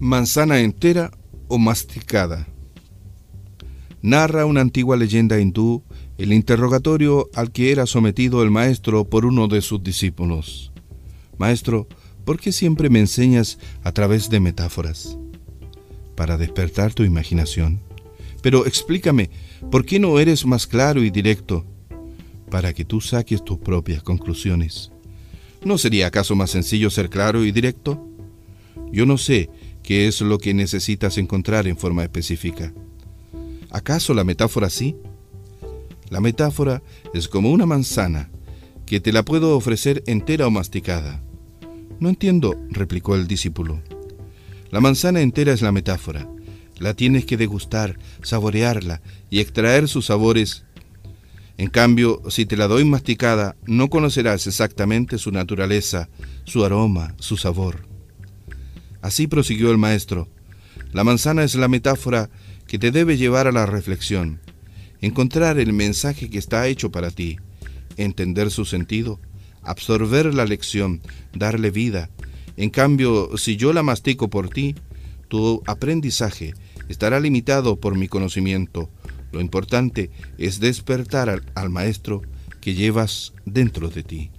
Manzana entera o masticada. Narra una antigua leyenda hindú el interrogatorio al que era sometido el maestro por uno de sus discípulos. Maestro, ¿por qué siempre me enseñas a través de metáforas? Para despertar tu imaginación. Pero explícame, ¿por qué no eres más claro y directo? Para que tú saques tus propias conclusiones. ¿No sería acaso más sencillo ser claro y directo? Yo no sé qué es lo que necesitas encontrar en forma específica. ¿Acaso la metáfora sí? La metáfora es como una manzana, que te la puedo ofrecer entera o masticada. No entiendo, replicó el discípulo. La manzana entera es la metáfora. La tienes que degustar, saborearla y extraer sus sabores. En cambio, si te la doy masticada, no conocerás exactamente su naturaleza, su aroma, su sabor. Así prosiguió el maestro. La manzana es la metáfora que te debe llevar a la reflexión encontrar el mensaje que está hecho para ti, entender su sentido, absorber la lección, darle vida. En cambio, si yo la mastico por ti, tu aprendizaje estará limitado por mi conocimiento. Lo importante es despertar al, al maestro que llevas dentro de ti.